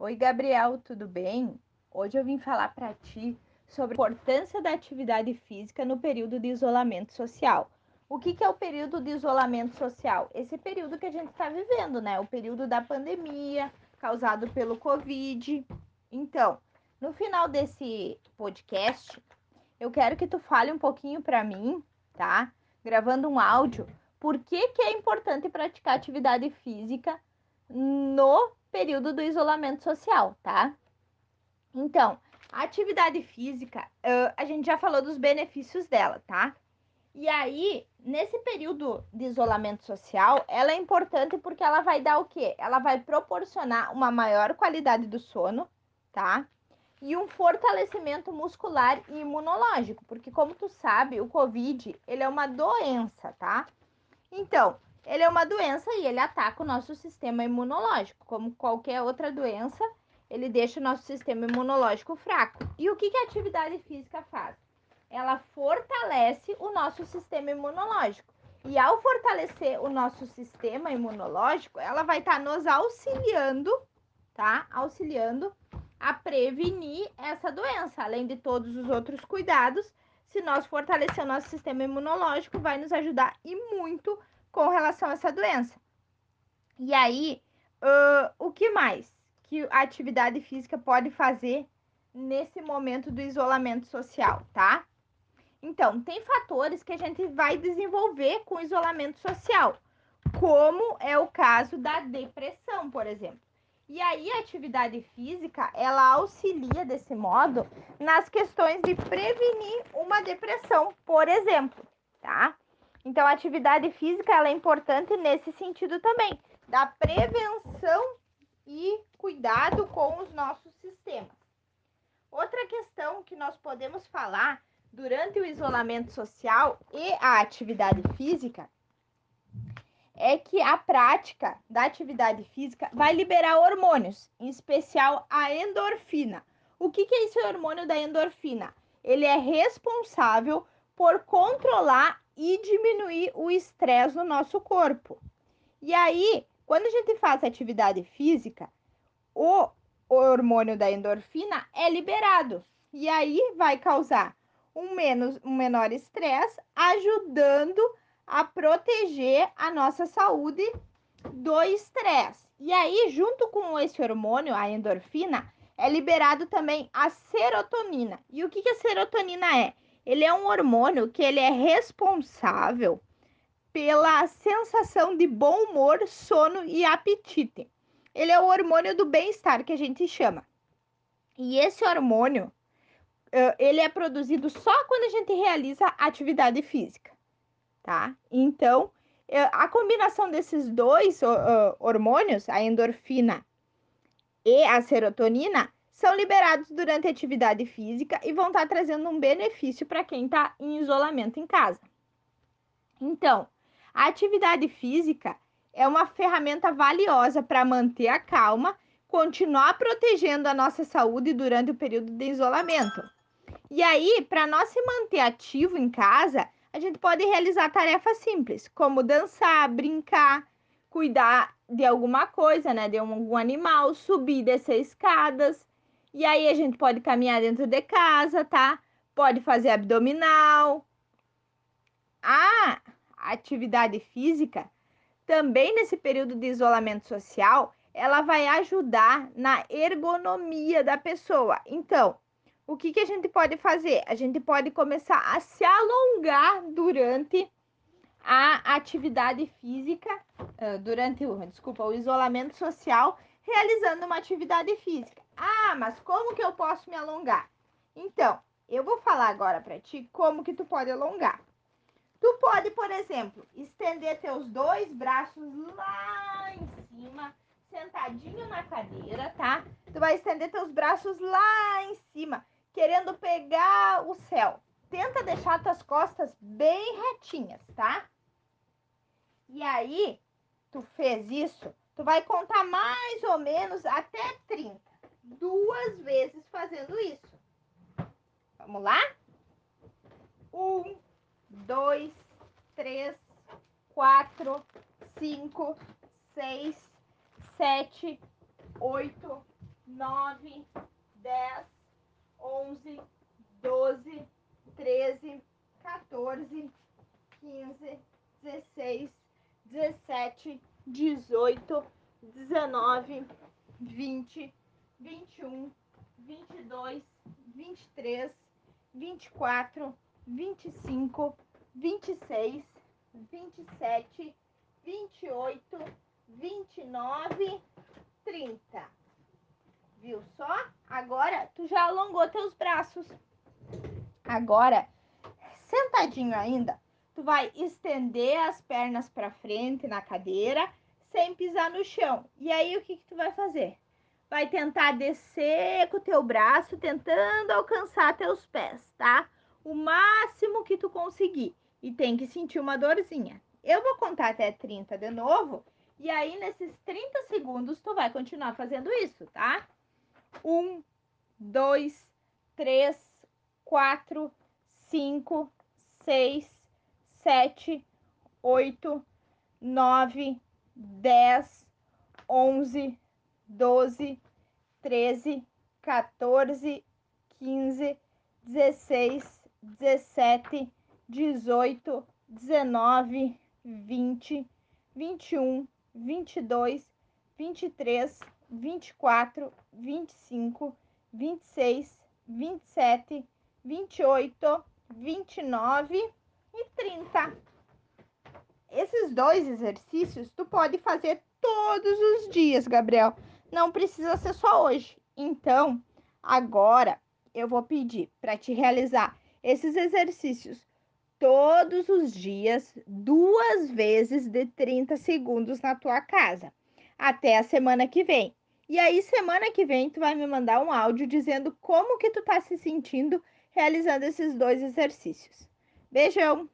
Oi, Gabriel, tudo bem? Hoje eu vim falar para ti sobre a importância da atividade física no período de isolamento social. O que, que é o período de isolamento social? Esse período que a gente está vivendo, né? O período da pandemia causado pelo Covid. Então, no final desse podcast, eu quero que tu fale um pouquinho para mim, tá? Gravando um áudio, por que, que é importante praticar atividade física no período do isolamento social, tá? Então, a atividade física, uh, a gente já falou dos benefícios dela, tá? E aí, nesse período de isolamento social, ela é importante porque ela vai dar o quê? Ela vai proporcionar uma maior qualidade do sono, tá? E um fortalecimento muscular e imunológico, porque como tu sabe, o COVID, ele é uma doença, tá? Então, ele é uma doença e ele ataca o nosso sistema imunológico. Como qualquer outra doença, ele deixa o nosso sistema imunológico fraco. E o que, que a atividade física faz? Ela fortalece o nosso sistema imunológico. E ao fortalecer o nosso sistema imunológico, ela vai estar tá nos auxiliando, tá? Auxiliando a prevenir essa doença, além de todos os outros cuidados. Se nós fortalecer o nosso sistema imunológico, vai nos ajudar e muito com relação a essa doença. E aí, uh, o que mais que a atividade física pode fazer nesse momento do isolamento social, tá? Então, tem fatores que a gente vai desenvolver com isolamento social, como é o caso da depressão, por exemplo. E aí, a atividade física, ela auxilia desse modo nas questões de prevenir uma depressão, por exemplo, tá? Então, a atividade física ela é importante nesse sentido também, da prevenção e cuidado com os nossos sistemas. Outra questão que nós podemos falar durante o isolamento social e a atividade física é que a prática da atividade física vai liberar hormônios, em especial a endorfina. O que, que é esse hormônio da endorfina? Ele é responsável por controlar e diminuir o estresse no nosso corpo. E aí, quando a gente faz atividade física, o hormônio da endorfina é liberado. E aí vai causar um, menos, um menor estresse, ajudando a proteger a nossa saúde do estresse. E aí, junto com esse hormônio, a endorfina, é liberado também a serotonina. E o que, que a serotonina é? Ele é um hormônio que ele é responsável pela sensação de bom humor, sono e apetite. Ele é o hormônio do bem-estar que a gente chama. E esse hormônio, ele é produzido só quando a gente realiza atividade física, tá? Então, a combinação desses dois hormônios, a endorfina e a serotonina, são liberados durante a atividade física e vão estar tá trazendo um benefício para quem está em isolamento em casa. Então, a atividade física é uma ferramenta valiosa para manter a calma, continuar protegendo a nossa saúde durante o período de isolamento. E aí, para nós se manter ativo em casa, a gente pode realizar tarefas simples, como dançar, brincar, cuidar de alguma coisa, né, de algum animal, subir e descer escadas, e aí a gente pode caminhar dentro de casa, tá? Pode fazer abdominal. A atividade física, também nesse período de isolamento social, ela vai ajudar na ergonomia da pessoa. Então, o que, que a gente pode fazer? A gente pode começar a se alongar durante a atividade física, durante o, desculpa, o isolamento social, realizando uma atividade física. Ah, mas como que eu posso me alongar? Então, eu vou falar agora para ti como que tu pode alongar. Tu pode, por exemplo, estender teus dois braços lá em cima, sentadinho na cadeira, tá? Tu vai estender teus braços lá em cima, querendo pegar o céu. Tenta deixar tuas costas bem retinhas, tá? E aí, tu fez isso, tu vai contar mais ou menos até 30 duas vezes fazendo isso. Vamos lá? Um, dois, três, quatro, cinco, seis, sete, oito, nove, dez, onze, doze, treze, 14, 15, 16, 17, 18, 19, 20, 21, 22, 23, 24, 25, 26, 27, 28, 29, 30. Viu só? Agora tu já alongou teus braços. Agora sentadinho ainda, tu vai estender as pernas para frente na cadeira, sem pisar no chão. E aí o que, que tu vai fazer? Vai tentar descer com o teu braço, tentando alcançar teus pés, tá? O máximo que tu conseguir. E tem que sentir uma dorzinha. Eu vou contar até 30 de novo. E aí, nesses 30 segundos, tu vai continuar fazendo isso, tá? Um, dois, três, quatro, cinco, seis, sete, oito, nove, dez, onze, doze, treze, 14, 15, 16, 17, 18, 19, 20, 21, 22, 23, 24, 25, 26, 27, 28, 29 e 30. Esses dois exercícios tu pode fazer todos os dias, Gabriel. Não precisa ser só hoje. Então, agora eu vou pedir para te realizar esses exercícios todos os dias, duas vezes de 30 segundos na tua casa, até a semana que vem. E aí, semana que vem, tu vai me mandar um áudio dizendo como que tu tá se sentindo realizando esses dois exercícios. Beijão!